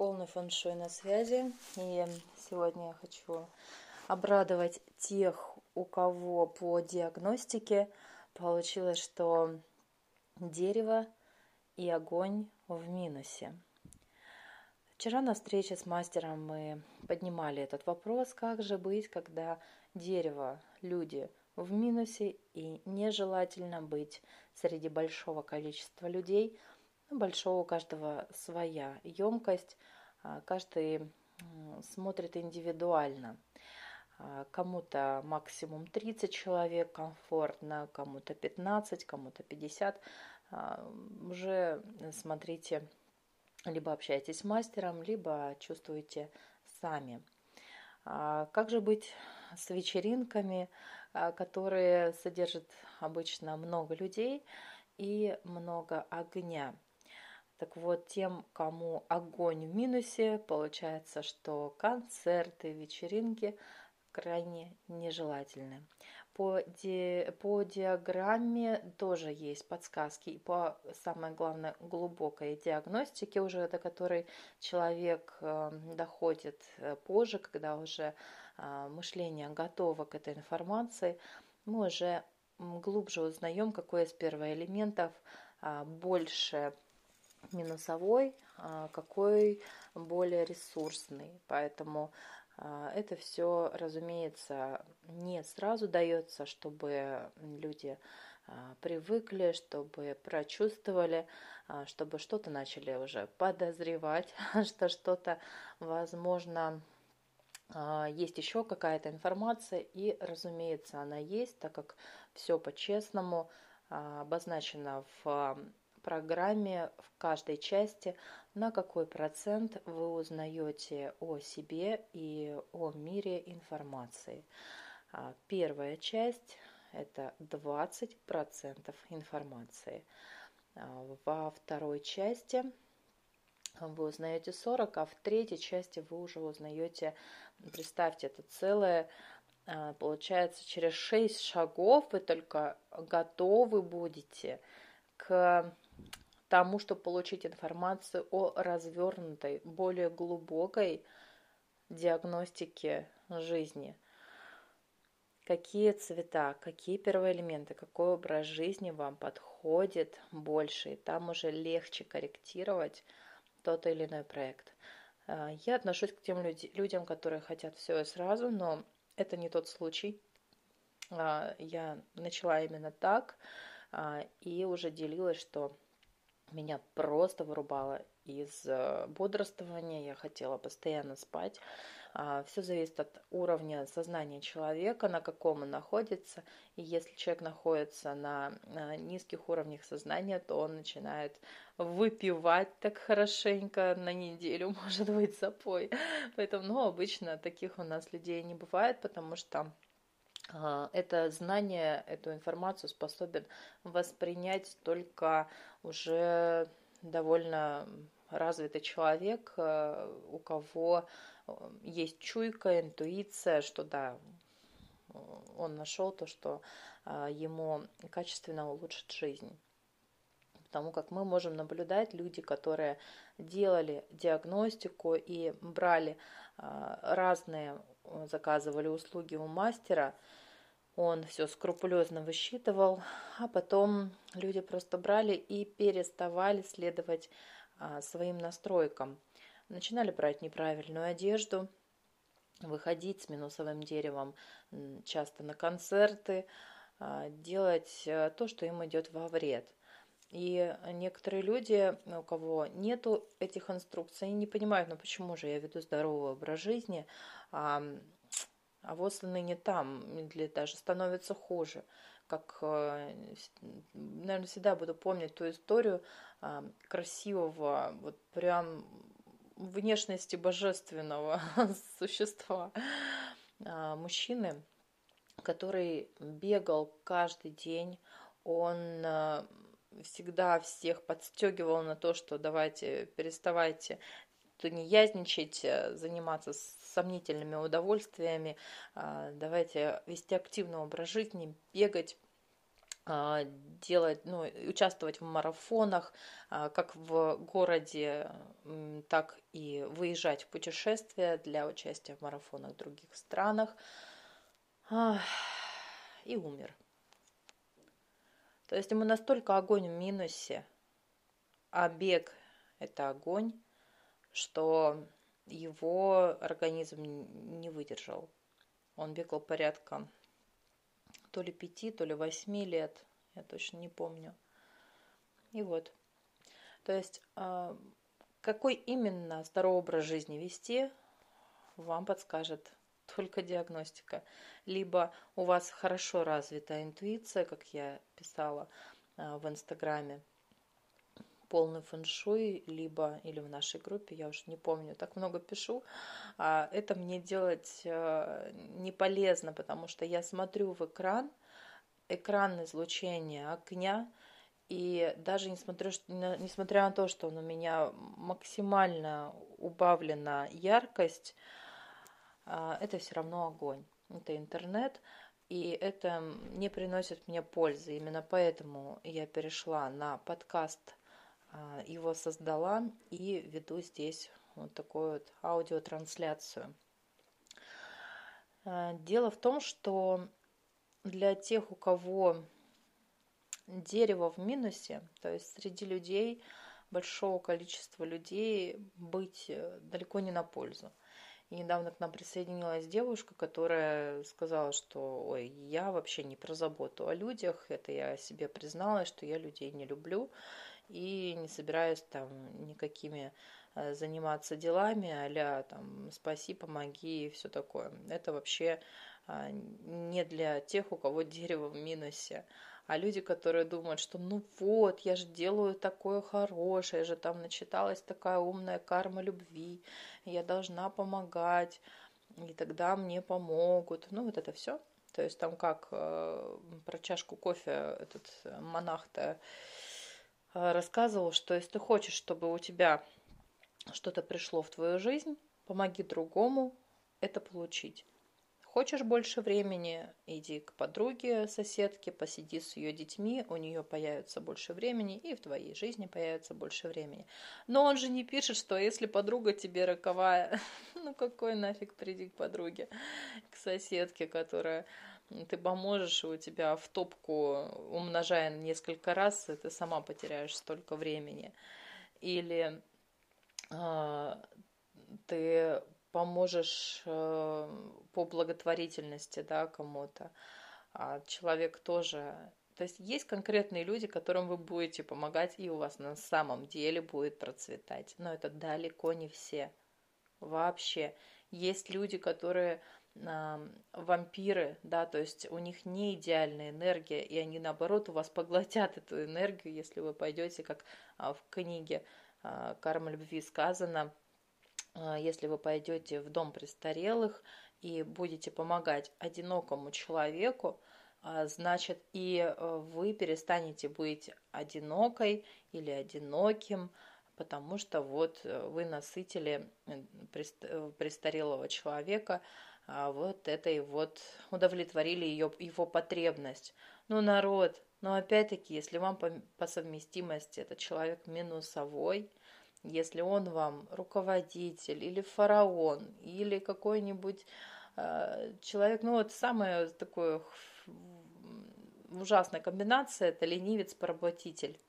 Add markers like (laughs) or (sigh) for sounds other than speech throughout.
полный фэншуй на связи. И сегодня я хочу обрадовать тех, у кого по диагностике получилось, что дерево и огонь в минусе. Вчера на встрече с мастером мы поднимали этот вопрос, как же быть, когда дерево, люди в минусе и нежелательно быть среди большого количества людей – большого у каждого своя емкость, а, каждый смотрит индивидуально. А, кому-то максимум 30 человек комфортно, кому-то 15, кому-то 50. А, уже смотрите, либо общайтесь с мастером, либо чувствуете сами. Как же быть с вечеринками, которые содержат обычно много людей и много огня? Так вот, тем, кому огонь в минусе, получается, что концерты, вечеринки крайне нежелательны. По, ди, по диаграмме тоже есть подсказки и по, самое главное, глубокой диагностике уже, до которой человек э, доходит э, позже, когда уже э, мышление готово к этой информации, мы уже глубже узнаем, какой из первоэлементов больше минусовой, а какой более ресурсный. Поэтому а, это все, разумеется, не сразу дается, чтобы люди а, привыкли, чтобы прочувствовали, чтобы что-то начали уже подозревать, (laughs) что что-то, возможно, есть еще какая-то информация, и, разумеется, она есть, так как все по-честному обозначено в программе в каждой части, на какой процент вы узнаете о себе и о мире информации. А, первая часть – это 20% информации. А, во второй части вы узнаете 40, а в третьей части вы уже узнаете, представьте, это целое, а, получается, через 6 шагов вы только готовы будете к тому, чтобы получить информацию о развернутой, более глубокой диагностике жизни. Какие цвета, какие первоэлементы, какой образ жизни вам подходит больше, и там уже легче корректировать тот или иной проект. А, я отношусь к тем людям, которые хотят все и сразу, но это не тот случай. А, я начала именно так а, и уже делилась, что меня просто вырубало из э, бодрствования, я хотела постоянно спать. А, Все зависит от уровня сознания человека, на каком он находится. И если человек находится на, низких уровнях сознания, то он начинает выпивать так хорошенько на неделю, (laughs) может быть, запой. Поэтому, ну, обычно таких у нас людей не бывает, потому что это знание, эту информацию способен воспринять только уже довольно развитый человек, э, у кого э, есть чуйка, интуиция, что да, он нашел то, что а, ему качественно улучшит жизнь. Потому как мы можем наблюдать люди, которые делали диагностику и брали а, разные, заказывали услуги у мастера, он все скрупулезно высчитывал, а потом люди просто брали и переставали следовать а, своим настройкам. Начинали брать неправильную одежду, выходить с минусовым деревом часто на концерты, а, делать а, то, что им идет во вред. И некоторые люди, у кого нету этих инструкций, не понимают, ну почему же я веду здоровый образ жизни, а вот ныне там, или даже становится хуже. Как, э, наверное, всегда буду помнить ту историю а, красивого, вот прям внешности божественного (laughs) существа а, мужчины, который бегал каждый день, он э, всегда всех подстегивал на то, что давайте, переставайте тунеязничать, э, заниматься сомнительными удовольствиями, а, давайте вести активный образ жизни, бегать, а, делать, ну, участвовать в марафонах, а, как в городе, так и выезжать в путешествия для участия в марафонах в других странах. И умер. То есть ему настолько огонь в минусе, а бег – это огонь, что его организм не выдержал. Он бегал порядка то ли пяти, то ли восьми лет, я точно не помню. И вот. То есть, а, какой именно здоровый образ жизни вести, вам подскажет только диагностика. Либо у вас хорошо развита интуиция, как я писала а, в Инстаграме, полный фэншуй, либо или в нашей группе, я уже не помню, так много пишу, а это мне делать э, не полезно, потому что я смотрю в экран, экран излучения огня, и даже несмотря, несмотря на то, что у меня максимально убавлена яркость, а, это все равно огонь. Это интернет, и это не приносит мне пользы. Именно поэтому я перешла на подкаст его создала и веду здесь вот такую вот аудиотрансляцию. А, дело в том, что для тех, у кого дерево в минусе, то есть среди людей, большого количества людей быть э, далеко не на пользу. И недавно к нам присоединилась девушка, которая сказала, что ой, я вообще не про заботу о людях, это я себе призналась, что я людей не люблю, и не собираюсь там никакими э, заниматься делами а там спаси, помоги и все такое. Это вообще а, не для тех, у кого дерево в минусе. А люди, которые думают, что ну вот, я же делаю такое хорошее, я же там начиталась такая умная карма любви, я должна помогать, и тогда мне помогут. Ну вот это все. То есть там как э, про чашку кофе этот монах-то Э, рассказывал, что если ты хочешь, чтобы у тебя что-то пришло в твою жизнь, помоги другому это получить. Хочешь больше времени, иди к подруге, соседке, посиди с ее детьми, у нее появится больше времени, и в твоей жизни появится больше времени. Но он же не пишет, что если подруга тебе роковая, (laughs) ну какой нафиг приди к подруге, к соседке, которая ты поможешь, и у тебя в топку, умножая несколько раз, ты сама потеряешь столько времени. Или э, ты поможешь э, по благотворительности да, кому-то, а человек тоже. То есть есть конкретные люди, которым вы будете помогать, и у вас на самом деле будет процветать. Но это далеко не все. Вообще. Есть люди, которые вампиры, да, то есть у них не идеальная энергия, и они наоборот у вас поглотят эту энергию, если вы пойдете, как а, в книге а, «Карма любви» сказано, а, если вы пойдете в дом престарелых и будете помогать одинокому человеку, значит и вы перестанете быть одинокой или одиноким, потому что вот э, вы насытили э, престарелого человека вот этой вот удовлетворили ее, его потребность. Ну, народ, но опять-таки, если вам по, по совместимости этот человек минусовой, если он вам руководитель или фараон, или какой-нибудь э, человек, ну вот самая такая ужасная комбинация, это ленивец-поработитель.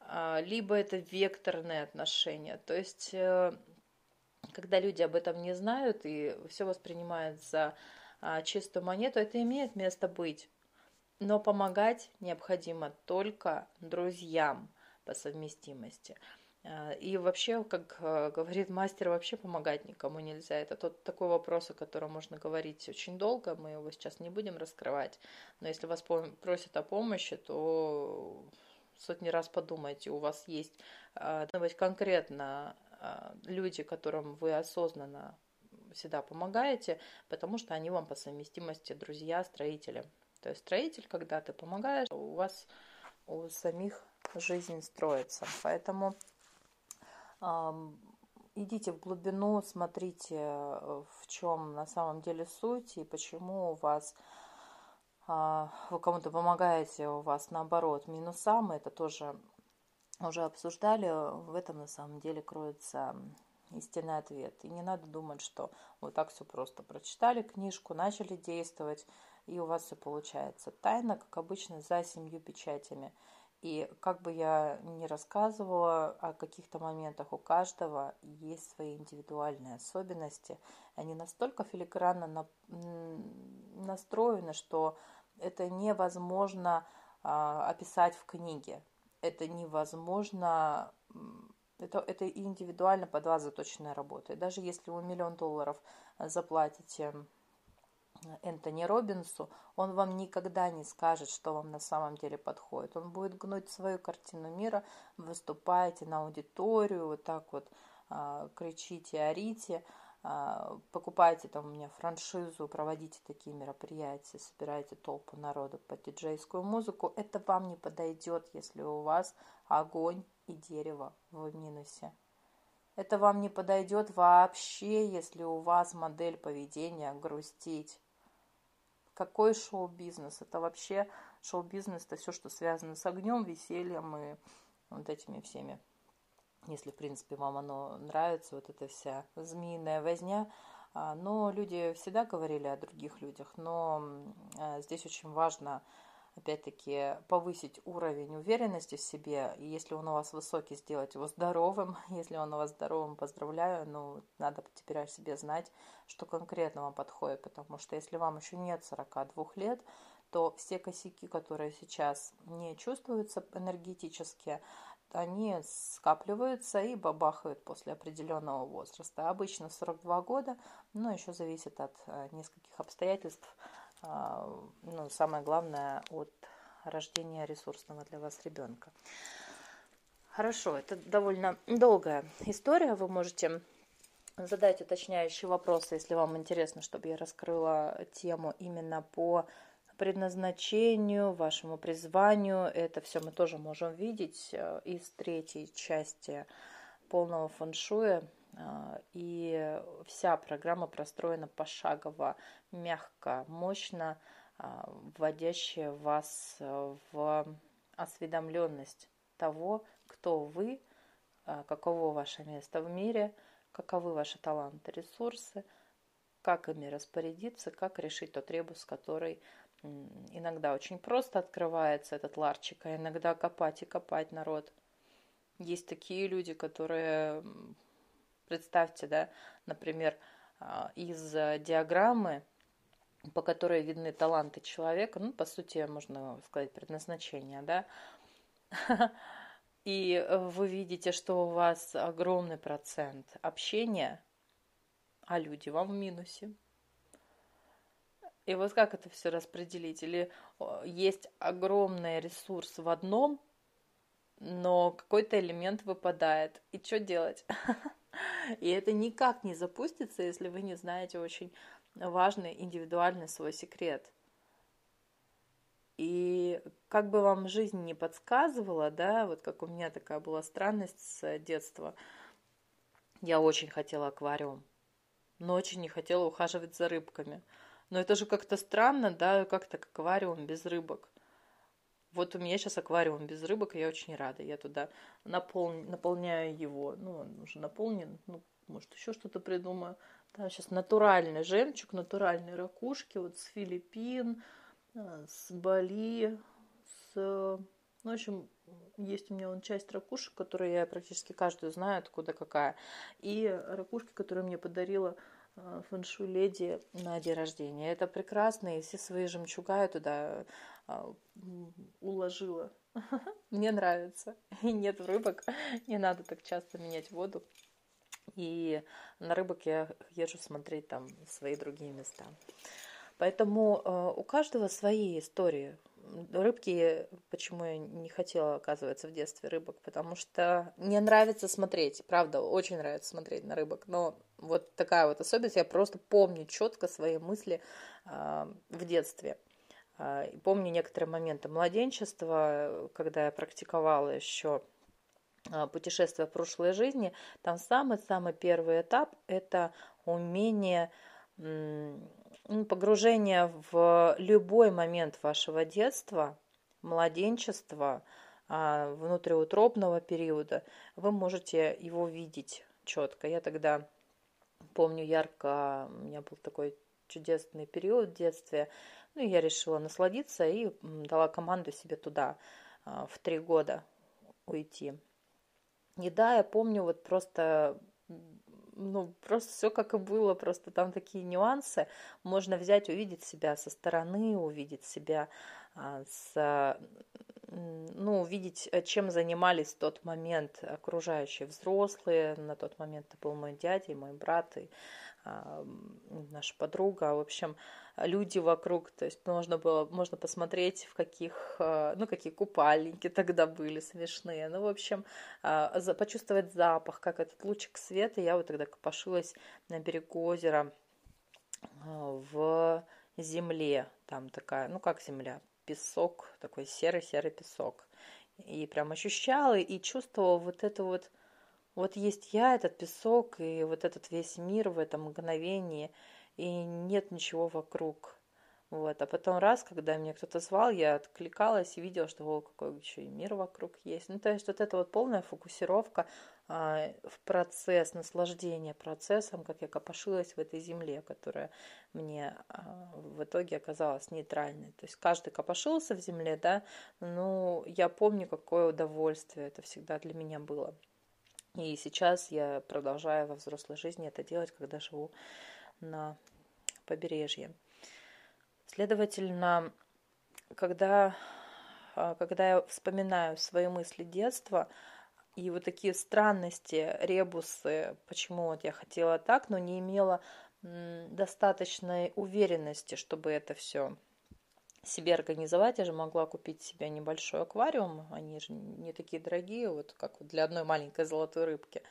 Э, либо это векторные отношения, то есть э, когда люди об этом не знают и все воспринимают за чистую монету, это имеет место быть. Но помогать необходимо только друзьям по совместимости. А, и вообще, как а, говорит мастер, вообще помогать никому нельзя. Это тот такой вопрос, о котором можно говорить очень долго, мы его сейчас не будем раскрывать. Но если вас просят о помощи, то сотни раз подумайте, у вас есть конкретно а, люди, которым вы осознанно всегда помогаете, потому что они вам по совместимости друзья, строители. То есть строитель, когда ты помогаешь, у вас у самих жизнь строится. Поэтому э, идите в глубину, смотрите, в чем на самом деле суть и почему у вас вы кому-то помогаете, у вас наоборот минуса, мы это тоже уже обсуждали, в этом на самом деле кроется истинный ответ. И не надо думать, что вот так все просто прочитали книжку, начали действовать, и у вас все получается. Тайна, как обычно, за семью печатями. И как бы я ни рассказывала о каких-то моментах, у каждого есть свои индивидуальные особенности. Они настолько филигранно на, настроены, что это невозможно а, описать в книге. Это невозможно это, это индивидуально под вас заточенная работа. И даже если вы миллион долларов заплатите Энтони Робинсу, он вам никогда не скажет, что вам на самом деле подходит. Он будет гнуть свою картину мира, выступаете на аудиторию, вот так вот а, кричите, орите, а, покупайте там у меня франшизу, проводите такие мероприятия, собираете толпу народу под диджейскую музыку. Это вам не подойдет, если у вас огонь и дерево в минусе. Это вам не подойдет вообще, если у вас модель поведения грустить. Какой шоу-бизнес? Это вообще шоу-бизнес, это все, что связано с огнем, весельем и вот этими всеми. Если, в принципе, вам оно нравится, вот эта вся змеиная возня. А, но люди всегда говорили о других людях, но а, здесь очень важно опять-таки, повысить уровень уверенности в себе. И если он у вас высокий, сделать его здоровым. (laughs) Если он у вас здоровым, поздравляю. Но надо теперь о себе знать, что конкретно вам подходит. Потому что если вам еще нет 42 лет, то все косяки, которые сейчас не чувствуются энергетически, они скапливаются и бабахают после определенного возраста. Обычно 42 года, но еще зависит от э, нескольких обстоятельств, а, ну, самое главное, от рождения ресурсного для вас ребенка. Хорошо, это довольно долгая история. Вы можете задать уточняющие вопросы, если вам интересно, чтобы я раскрыла тему именно по предназначению, вашему призванию. Это все мы тоже можем видеть э, из третьей части полного фэншуя а, и вся программа простроена пошагово, мягко, мощно, а, вводящая вас э, в осведомленность того, кто вы, каково ваше место в мире, каковы ваши таланты, ресурсы, как ими распорядиться, как решить тот ребус, который иногда очень просто открывается, этот ларчик, а иногда копать и копать народ. Есть такие люди, которые Представьте, да, например, а, из диаграммы, по которой видны таланты человека, ну, по сути, можно сказать, предназначение, да, (laughs) и вы видите, что у вас огромный процент общения, а люди вам в минусе. И вот как это все распределить? Или есть огромный ресурс в одном, но какой-то элемент выпадает. И что делать? (laughs) И это никак не запустится, если вы не знаете очень важный индивидуальный свой секрет. И как бы вам жизнь не подсказывала, да, вот как у меня такая была странность с детства, я очень хотела аквариум, но очень не хотела ухаживать за рыбками. Но это же как-то странно, да, как-то аквариум без рыбок. Вот у меня сейчас аквариум без рыбок, и я очень рада. Я туда напол... наполняю его. Ну, он уже наполнен. Ну, может, еще что-то придумаю. Да, сейчас натуральный жемчуг, натуральные ракушки. Вот с Филиппин, а, с Бали, с... Ну, в общем, есть у меня вон часть ракушек, которые я практически каждую знаю, откуда какая. И ракушки, которые мне подарила а, фэншу леди на день рождения. Это прекрасно, и все свои жемчуга я туда а, уложила. (laughs) Мне нравится. И нет рыбок, не надо так часто менять воду. И на рыбок я езжу смотреть там свои другие места. Поэтому э, у каждого свои истории. Рыбки, почему я не хотела, оказывается, в детстве рыбок, потому что мне нравится смотреть, правда, очень нравится смотреть на рыбок, но вот такая вот особенность, я просто помню четко свои мысли э, в детстве. А, помню некоторые моменты младенчества, когда я практиковала еще путешествие в прошлой жизни, там самый-самый первый этап – это умение погружение в любой момент вашего детства, младенчества, а, внутриутробного периода, вы можете его видеть четко. Я тогда помню ярко, у меня был такой чудесный период в детстве, ну, я решила насладиться и дала команду себе туда а, в три года уйти. И да, я помню вот просто ну, просто все как и было, просто там такие нюансы. Можно взять, увидеть себя со стороны, увидеть себя а, с ну, увидеть, э, чем занимались в тот момент окружающие взрослые. На тот момент это был мой дядя и мой брат, и наша подруга. В общем, люди вокруг, то есть можно было, можно посмотреть, в каких, а, ну, какие купальники тогда были смешные. Ну, в общем, а, почувствовать запах, как этот лучик света. Я вот тогда копошилась на берегу озера а, в земле. Там такая, ну, как земля, песок, такой серый-серый песок. И прям ощущала и чувствовала вот это вот, вот есть я, этот песок, и вот этот весь мир в этом мгновении – и нет ничего вокруг. Вот. А потом раз, когда меня кто-то звал, я откликалась и видела, что о, какой еще и мир вокруг есть. Ну, то есть вот это вот полная фокусировка а, в процесс, наслаждение процессом, как я копошилась в этой земле, которая мне а, в итоге оказалась нейтральной. То есть каждый копошился в земле, да, ну, я помню, какое удовольствие это всегда для меня было. И сейчас я продолжаю во взрослой жизни это делать, когда живу на побережье. Следовательно, когда, а, когда я вспоминаю свои мысли детства и вот такие странности, ребусы, почему вот я хотела так, но не имела достаточной уверенности, чтобы это все себе организовать. Я же могла купить себе небольшой аквариум, они же не такие дорогие, вот как для одной маленькой золотой рыбки.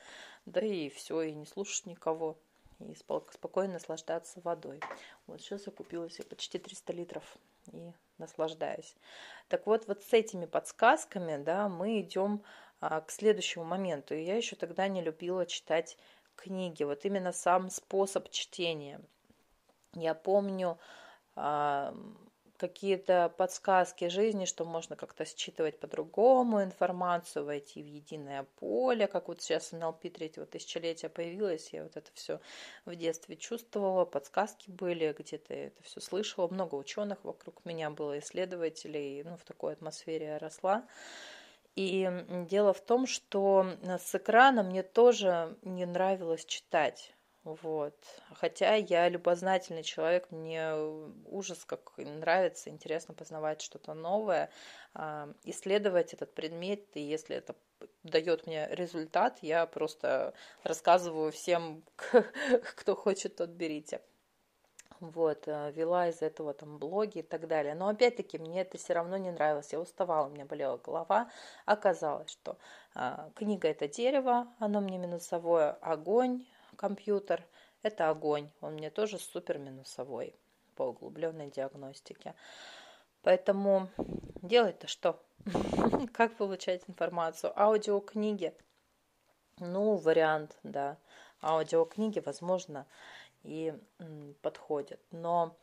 Да и все, и не слушать никого и спокойно наслаждаться водой. Вот сейчас я купила себе почти 300 литров и наслаждаюсь. Так вот, вот с этими подсказками, да, мы идем а, к следующему моменту. И я еще тогда не любила читать книги. Вот именно сам способ чтения. Я помню, какие-то подсказки жизни, что можно как-то считывать по-другому информацию, войти в единое поле, как вот сейчас НЛП третьего тысячелетия появилось, я вот это все в детстве чувствовала, подсказки были, где-то это все слышала, много ученых вокруг меня было, исследователей, ну, в такой атмосфере я росла. И дело в том, что с экрана мне тоже не нравилось читать. Вот. Хотя я любознательный человек, мне ужас как нравится, интересно познавать что-то новое, а, исследовать этот предмет, и если это дает мне результат, я просто рассказываю всем, (laughs) кто хочет, тот берите. Вот, э, вела из этого там блоги и так далее. Но опять-таки мне это все равно не нравилось. Я уставала, у меня болела голова. Оказалось, что а, книга это дерево, оно мне минусовое, огонь, компьютер – это огонь. Он мне тоже супер минусовой по углубленной диагностике. Поэтому делать-то что? (laughs) Как получать информацию? Аудиокниги. Ну, вариант, да. Аудиокниги, возможно, и подходят. Но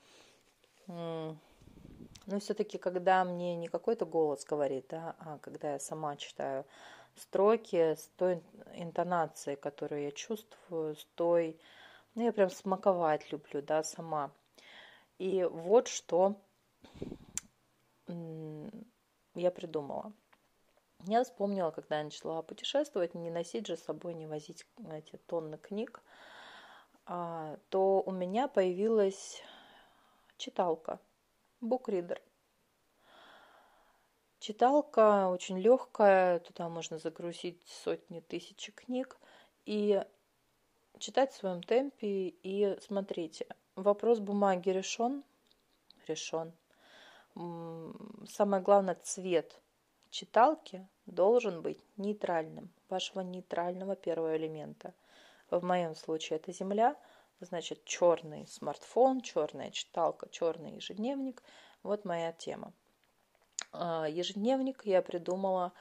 ну, все-таки, когда мне не какой-то голос говорит, да, а когда я сама читаю строки с той интонацией, которую я чувствую, с той... Ну, я прям смаковать люблю, да, сама. И вот что я придумала. Я вспомнила, когда я начала путешествовать, не носить же с собой, не возить эти тонны книг, а, то у меня появилась читалка, букридер. Читалка очень легкая, туда можно загрузить сотни тысяч книг и читать в своем темпе. И смотрите, вопрос бумаги решен? Решен. Самое главное, цвет читалки должен быть нейтральным, вашего нейтрального первого элемента. В моем случае это земля, значит черный смартфон, черная читалка, черный ежедневник. Вот моя тема. А, ежедневник я придумала.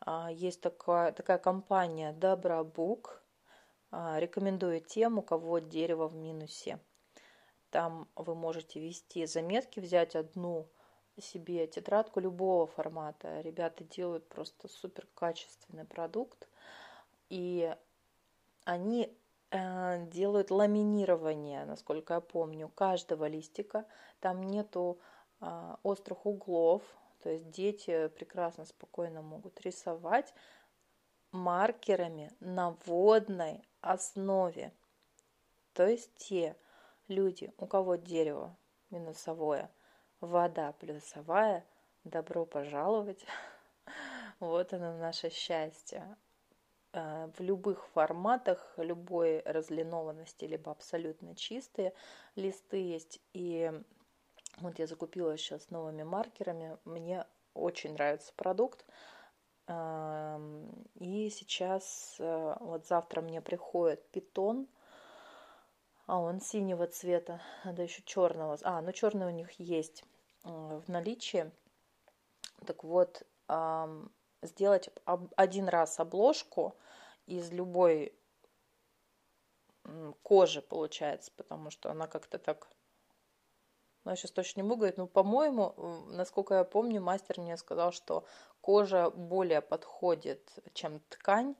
А, есть такая, такая компания Добробук. А, рекомендую тем, у кого дерево в минусе. Там вы можете вести заметки, взять одну себе тетрадку любого формата. Ребята делают просто супер качественный продукт. И они э, делают ламинирование, насколько я помню, каждого листика. Там нету острых углов. То есть дети прекрасно, спокойно могут рисовать маркерами на водной основе. То есть те люди, у кого дерево минусовое, вода плюсовая, добро пожаловать. (laughs) Вот оно наше счастье. Э, в любых форматах, любой разлинованности, либо абсолютно чистые листы есть. И вот я закупила сейчас новыми маркерами. Мне очень нравится продукт. И сейчас, э, вот завтра мне приходит питон, а он синего цвета, надо еще черного. А, ну черный у них есть э, в наличии. Так вот, сделать один раз обложку из любой кожи, получается, потому что она как-то так... Ну, я сейчас точно не могу говорить, но, по-моему, насколько я помню, мастер мне сказал, что кожа более подходит, чем ткань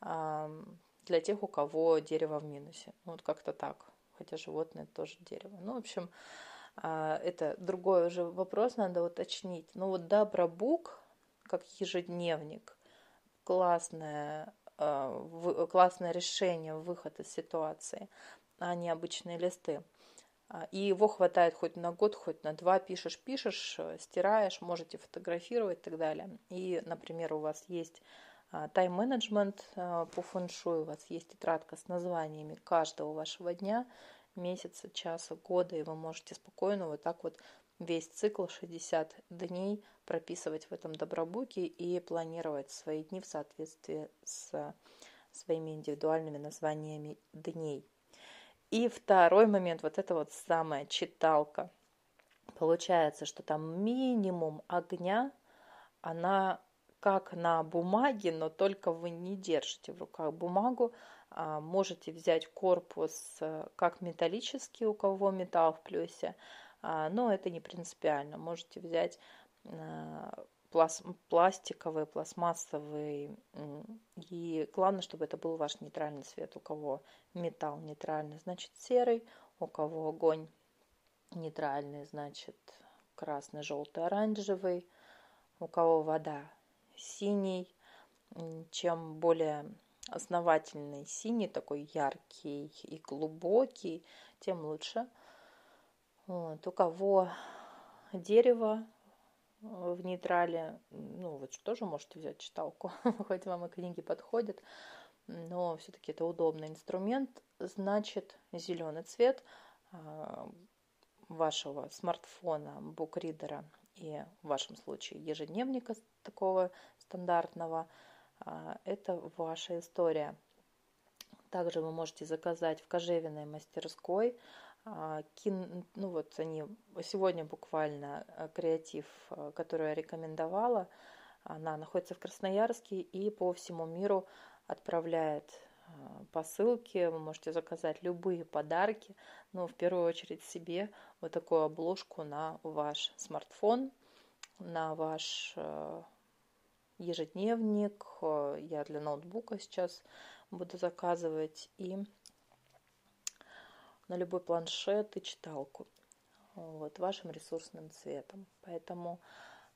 для тех, у кого дерево в минусе. Ну, вот как-то так. Хотя животное тоже дерево. Ну, в общем, а, это другой уже вопрос, надо уточнить. Ну, вот Дабрабук, как ежедневник, классное, а, классное решение, выход из ситуации, а не обычные листы. А, и его хватает хоть на год, хоть на два. Пишешь, пишешь, э, стираешь, можете фотографировать и так далее. И, например, у вас есть а, тайм-менеджмент а, по фэншую, у вас есть тетрадка с названиями каждого вашего дня, месяца, часа, года, и вы можете спокойно вот так вот весь цикл 60 дней прописывать в этом добробуке и планировать свои дни в соответствии с своими индивидуальными названиями дней. И второй момент, вот это вот самая читалка. Получается, что там минимум огня, она как на бумаге, но только вы не держите в руках бумагу, а можете взять корпус э, как металлический, у кого металл в плюсе, а, но это не принципиально. Можете взять э, пластиковый, пластмассовый. Главное, чтобы это был ваш нейтральный цвет. У кого металл нейтральный, значит серый. У кого огонь нейтральный, значит красный, желтый, оранжевый. У кого вода синий. Чем более основательный синий, такой яркий и глубокий, тем лучше. Вот. У кого дерево, в нейтрале. Ну, вы тоже можете взять читалку, (laughs) хоть вам и книги подходят, но все-таки это удобный инструмент. Значит, зеленый цвет а, вашего смартфона, букридера и в вашем случае ежедневника такого стандартного, а, это ваша история. Также вы можете заказать в кожевенной мастерской кин, ну вот они сегодня буквально э, креатив, э, который я рекомендовала, она находится в Красноярске и по всему миру отправляет э, посылки, вы можете заказать любые подарки, но в первую очередь себе вот такую обложку на ваш смартфон, на ваш ежедневник, я для ноутбука сейчас буду заказывать. И на любой планшет и читалку вот, вашим ресурсным цветом. Поэтому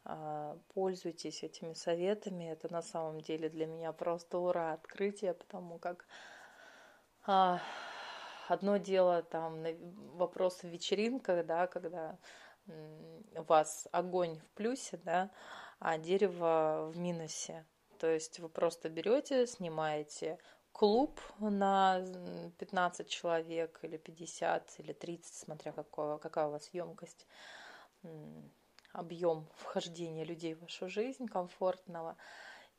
э, пользуйтесь этими советами. Это на самом деле для меня просто ура открытие, потому как э, одно дело там вопрос в вечеринках, да, когда у вас огонь в плюсе, да, а дерево в минусе. То есть вы просто берете, снимаете клуб на 15 человек или 50 или 30, смотря какого, какая у вас емкость, объем (laughs) вхождения людей в вашу жизнь комфортного.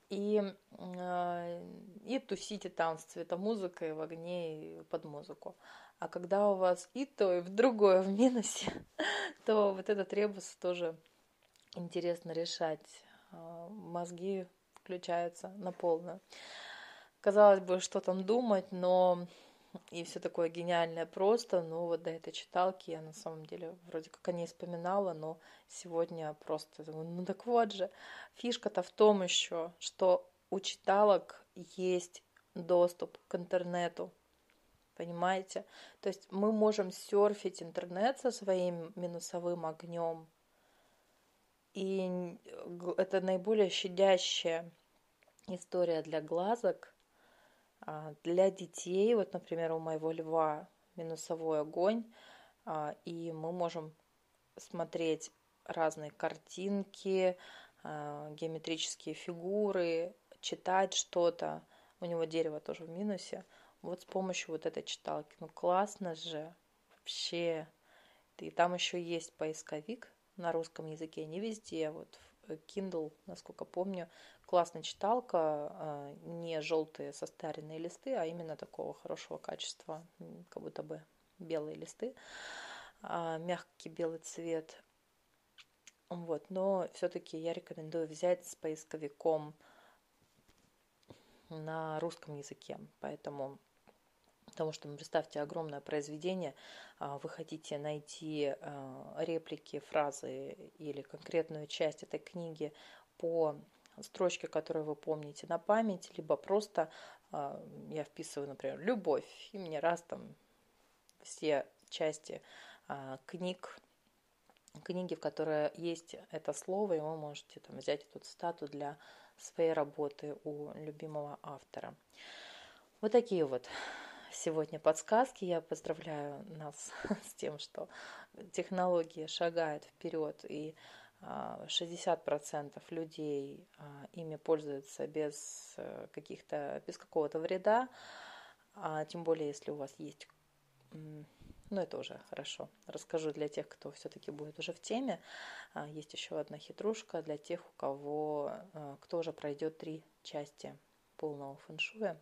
И, э, и тусите там с цветомузыкой в огне и под музыку. А когда у вас и то, и в другое в минусе, (laughs) то вот этот ребус тоже интересно решать. Э, мозги включаются на полную. Казалось бы, что там думать, но и все такое гениальное просто, но вот до этой читалки я на самом деле вроде как о ней вспоминала, но сегодня просто ну так вот же, фишка-то в том еще, что у читалок есть доступ к интернету, понимаете? То есть мы можем серфить интернет со своим минусовым огнем, и это наиболее щадящая история для глазок, для детей. Вот, например, у моего льва минусовой огонь, а, и мы можем смотреть разные картинки, а, геометрические фигуры, читать что-то. У него дерево тоже в минусе. Вот с помощью вот этой читалки. Ну классно же. Вообще. И там еще есть поисковик на русском языке. Не везде. Вот Kindle, насколько помню, классная читалка, а, не желтые состаренные листы, а именно такого хорошего качества, как будто бы белые листы, а, мягкий белый цвет. Вот, но все-таки я рекомендую взять с поисковиком на русском языке, поэтому Потому что, ну, представьте, огромное произведение, а, вы хотите найти реплики, фразы или конкретную часть этой книги по строчке, которую вы помните на память, либо просто а, я вписываю, например, «любовь», и мне раз там все части книг, книги, в которой есть это слово, и вы можете там взять эту цитату для своей работы у любимого автора. Вот такие вот сегодня подсказки. Я поздравляю нас (laughs) с тем, что технологии шагают вперед, и 60% а, людей а, ими пользуются без э, каких-то, без какого-то вреда, а тем более, если у вас есть ну, это уже хорошо. Расскажу для тех, кто все-таки будет уже в теме. А, есть еще одна хитрушка для тех, у кого, кто уже пройдет три части полного фэншуя.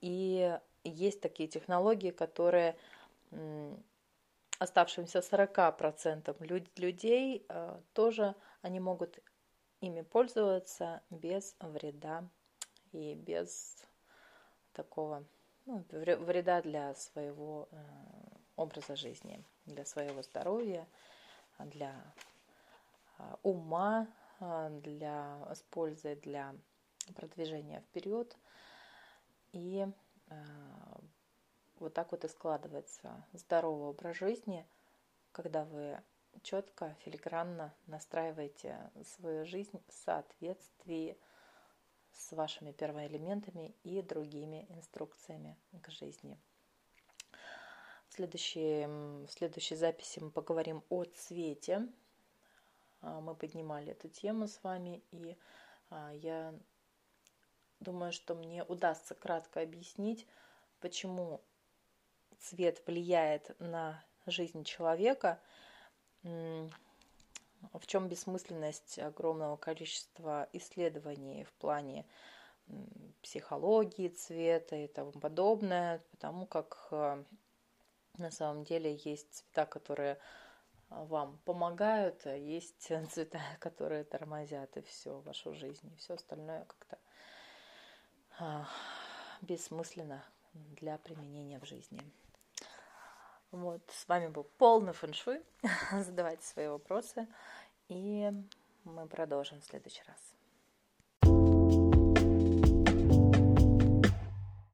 И есть такие технологии, которые оставшимся 40% людей а, тоже они могут ими пользоваться без вреда и без такого ну, вреда для своего э, образа жизни, для своего здоровья, для а, ума, для с пользой для продвижения вперед – и э, вот так вот и складывается здоровый образ жизни, когда вы четко, филигранно настраиваете свою жизнь в соответствии с вашими первоэлементами и другими инструкциями к жизни. В следующей, в следующей записи мы поговорим о цвете. А, мы поднимали эту тему с вами, и а, я Думаю, что мне удастся кратко объяснить, почему цвет влияет на жизнь человека, в чем бессмысленность огромного количества исследований в плане психологии цвета и тому подобное, потому как э, на самом деле есть цвета, которые вам помогают, а есть (laughs) цвета, которые тормозят и все вашу жизнь, и все остальное как-то а, бессмысленно для применения в жизни. Вот, с вами был полный фэншуй. (laughs) Задавайте свои вопросы, и мы продолжим в следующий раз.